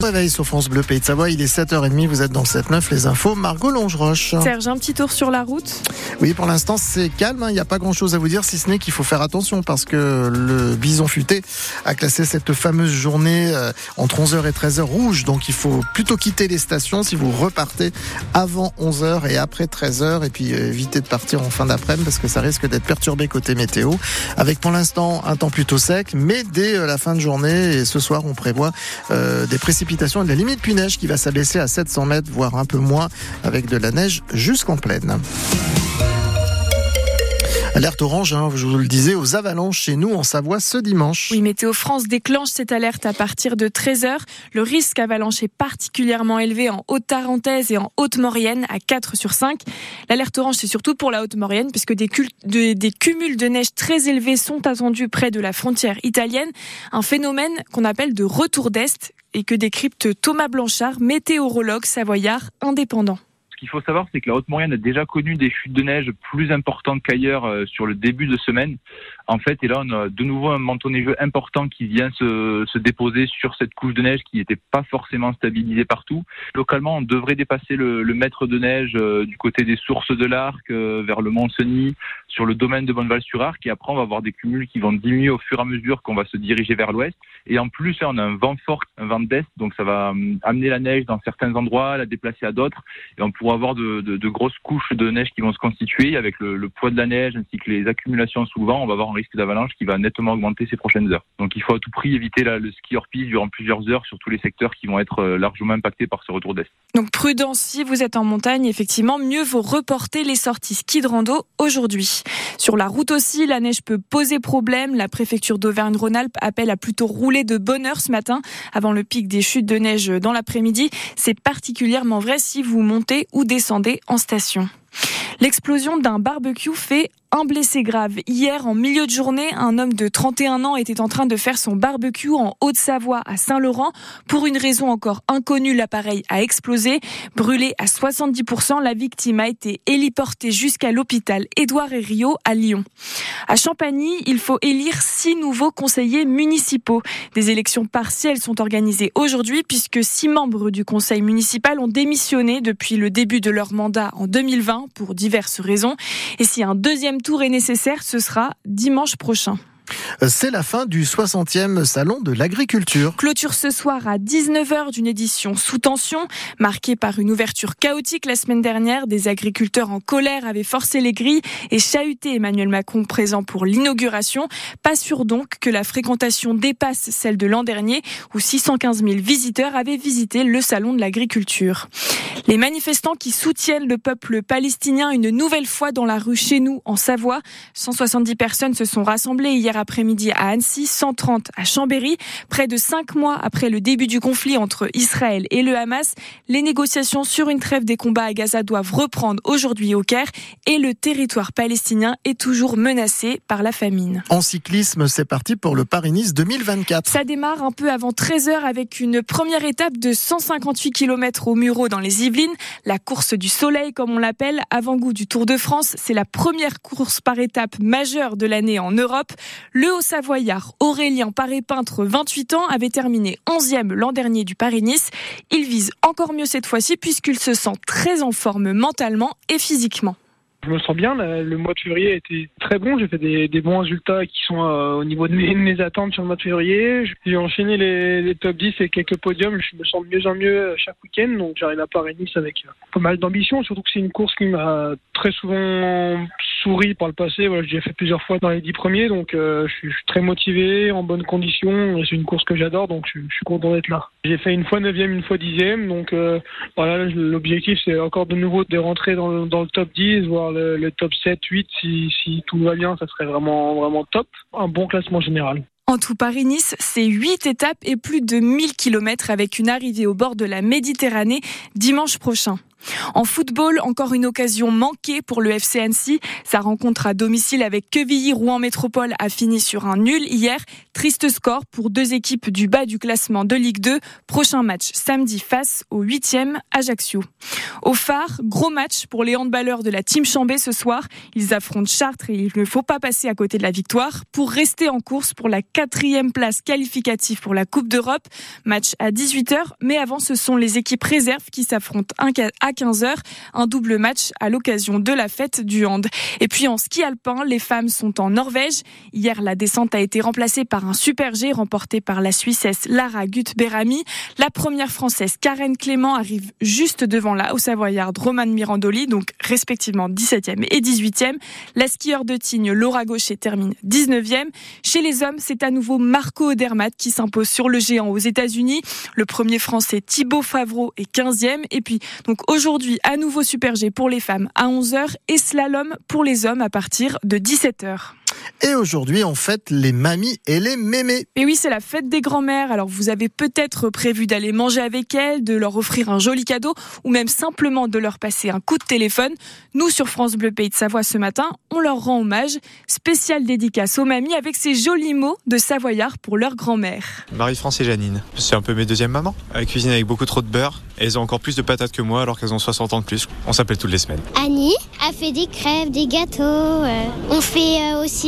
Réveil sur France Bleu Pays de Savoie, il est 7h30, vous êtes dans le 7-9, les infos, Margot Longeroche. Serge, un petit tour sur la route? Oui, pour l'instant c'est calme, hein. il n'y a pas grand chose à vous dire, si ce n'est qu'il faut faire attention parce que le bison futé a classé cette fameuse journée euh, entre 11h et 13h rouge, donc il faut plutôt quitter les stations si vous repartez avant 11h et après 13h et puis euh, éviter de partir en fin d'après-midi parce que ça risque d'être perturbé côté météo, avec pour l'instant un temps plutôt sec, mais dès euh, la fin de journée et ce soir on prévoit des précipitations de la limite puis neige qui va s'abaisser à 700 mètres, voire un peu moins, avec de la neige jusqu'en plaine. Alerte orange, hein, je vous le disais, aux avalanches chez nous en Savoie ce dimanche. Oui, Météo France déclenche cette alerte à partir de 13h. Le risque avalanche est particulièrement élevé en Haute-Tarentaise et en Haute-Maurienne à 4 sur 5. L'alerte orange, c'est surtout pour la Haute-Maurienne puisque des, des cumuls de neige très élevés sont attendus près de la frontière italienne. Un phénomène qu'on appelle de retour d'Est et que décrypte Thomas Blanchard, météorologue savoyard indépendant. Ce qu'il faut savoir, c'est que la Haute-Maurienne a déjà connu des chutes de neige plus importantes qu'ailleurs euh, sur le début de semaine. En fait, et là, on a de nouveau un manteau neigeux important qui vient se, se déposer sur cette couche de neige qui n'était pas forcément stabilisée partout. Localement, on devrait dépasser le, le mètre de neige euh, du côté des sources de l'Arc, euh, vers le Mont-Cenis, sur le domaine de Bonneval-sur-Arc. Et après, on va avoir des cumuls qui vont diminuer au fur et à mesure qu'on va se diriger vers l'ouest. Et en plus, on a un vent fort, un vent d'est, donc ça va hum, amener la neige dans certains endroits, la déplacer à d'autres. Et on pourra avoir de, de, de, grosses couches de neige qui vont se constituer avec le, le poids de la neige ainsi que les accumulations sous vent. On va avoir un risque d'avalanche qui va nettement augmenter ces prochaines heures. Donc il faut à tout prix éviter le ski hors piste durant plusieurs heures sur tous les secteurs qui vont être euh, largement impactés par ce retour d'est. Donc prudence si vous êtes en montagne, effectivement, mieux vaut reporter les sorties ski de rando aujourd'hui. Sur la route aussi, la neige peut poser problème. La préfecture d'Auvergne-Rhône-Alpes appelle à plutôt rouler de bonne heure ce matin avant le pic des chutes de neige dans l'après-midi. C'est particulièrement vrai si vous montez ou descendez en station. L'explosion d'un barbecue fait un blessé grave. Hier, en milieu de journée, un homme de 31 ans était en train de faire son barbecue en Haute-Savoie à Saint-Laurent. Pour une raison encore inconnue, l'appareil a explosé. Brûlé à 70%, la victime a été héliportée jusqu'à l'hôpital Édouard et Rio à Lyon. À Champagny, il faut élire six nouveaux conseillers municipaux. Des élections partielles sont organisées aujourd'hui puisque six membres du conseil municipal ont démissionné depuis le début de leur mandat en 2020 pour diverses raisons. Et si un deuxième tour est nécessaire, ce sera dimanche prochain. C'est la fin du 60e salon de l'agriculture. Clôture ce soir à 19h d'une édition sous tension, marquée par une ouverture chaotique la semaine dernière. Des agriculteurs en colère avaient forcé les grilles et chahuté Emmanuel Macron présent pour l'inauguration. Pas sûr donc que la fréquentation dépasse celle de l'an dernier où 615 000 visiteurs avaient visité le salon de l'agriculture. Les manifestants qui soutiennent le peuple palestinien une nouvelle fois dans la rue chez nous en Savoie. 170 personnes se sont rassemblées hier après-midi à Annecy, 130 à Chambéry. Près de cinq mois après le début du conflit entre Israël et le Hamas, les négociations sur une trêve des combats à Gaza doivent reprendre aujourd'hui au Caire et le territoire palestinien est toujours menacé par la famine. En cyclisme, c'est parti pour le Paris-Nice 2024. Ça démarre un peu avant 13h avec une première étape de 158 km au Muro dans les Yvelines. La course du soleil, comme on l'appelle, avant-goût du Tour de France. C'est la première course par étape majeure de l'année en Europe. Le Haut-Savoyard Aurélien Paré-Peintre, 28 ans, avait terminé 11e l'an dernier du Paris-Nice. Il vise encore mieux cette fois-ci puisqu'il se sent très en forme mentalement et physiquement. Je me sens bien. Le mois de février a été très bon. J'ai fait des, bons résultats qui sont euh, au niveau de mes, attentes sur le mois de février. J'ai enchaîné les, top 10 et quelques podiums. Je me sens de mieux en mieux chaque week-end. Donc j'arrive à Paris-Nice avec euh, pas mal d'ambition. Surtout que c'est une course qui m'a très souvent souri par le passé. Voilà, j'ai fait plusieurs fois dans les dix premiers. Donc euh, je, suis, je, très motivé, en bonne condition. C'est une course que j'adore. Donc je, je, suis content d'être là. J'ai fait une fois 9 une fois 10 Donc euh, voilà, l'objectif c'est encore de nouveau de rentrer dans le, dans le top 10, voire le, top 7, 8, si, si tout va bien, ça serait vraiment, vraiment top. Un bon classement général. En tout Paris-Nice, c'est 8 étapes et plus de 1000 km avec une arrivée au bord de la Méditerranée dimanche prochain. En football, encore une occasion manquée pour le FC Annecy. Sa rencontre à domicile avec Quevilly-Rouen Métropole a fini sur un nul hier. Triste score pour deux équipes du bas du classement de Ligue 2. Prochain match samedi face au 8e Ajaccio. Au phare, gros match pour les handballeurs de la Team Chambé ce soir. Ils affrontent Chartres et il ne faut pas passer à côté de la victoire pour rester en course pour la quatrième place qualificative pour la Coupe d'Europe. Match à 18h, mais avant ce sont les équipes réserves qui s'affrontent 15h. Un double match à l'occasion de la fête du hand. Et puis en ski alpin, les femmes sont en Norvège. Hier, la descente a été remplacée par un super G remporté par la Suissesse Lara Gut-Berami. La première française Karen Clément arrive juste devant la haut savoyarde Romane Mirandoli, donc respectivement 17e et 18e. La skieur de Tignes Laura Gaucher termine 19e. Chez les hommes, c'est à nouveau Marco Odermatt qui s'impose sur le géant aux États-Unis. Le premier français Thibaut Favreau est 15e. Et puis, donc aujourd'hui, à nouveau Super G pour les femmes à 11h et slalom pour les hommes à partir de 17h. Et aujourd'hui, on fête les mamies et les mémés. Et oui, c'est la fête des grands-mères. Alors, vous avez peut-être prévu d'aller manger avec elles, de leur offrir un joli cadeau, ou même simplement de leur passer un coup de téléphone. Nous, sur France Bleu Pays de Savoie ce matin, on leur rend hommage. Spécial dédicace aux mamies avec ces jolis mots de Savoyard pour leur grand-mère. Marie-France et Janine. C'est un peu mes deuxièmes mamans. Elles cuisinent avec beaucoup trop de beurre. Et elles ont encore plus de patates que moi alors qu'elles ont 60 ans de plus. On s'appelle toutes les semaines. Annie a fait des crêpes, des gâteaux. Euh, on fait euh, aussi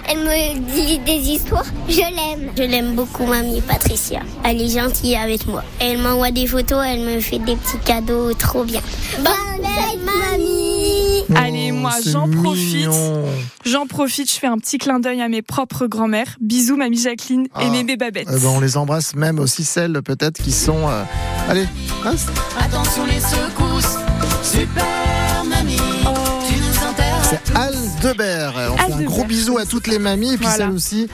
Elle me dit des histoires. Je l'aime. Je l'aime beaucoup, mamie Patricia. Elle est gentille avec moi. Elle m'envoie des photos, elle me fait des petits cadeaux trop bien. Bonne fête, mamie Allez, moi, Oh, c'est j'en profite. J'en profite, je fais un petit clin d'œil à mes propres grand-mères. Bisous, mamie Jacqueline Ah. et mémé Babette. Eh ben, on les embrasse même aussi celles peut-être qui sont... euh, Allez, hein, Attention les secousses, super mamie, intéresses. C'est Aldebert. On fait un gros bisou à toutes les mamies et puis Voilà. celles aussi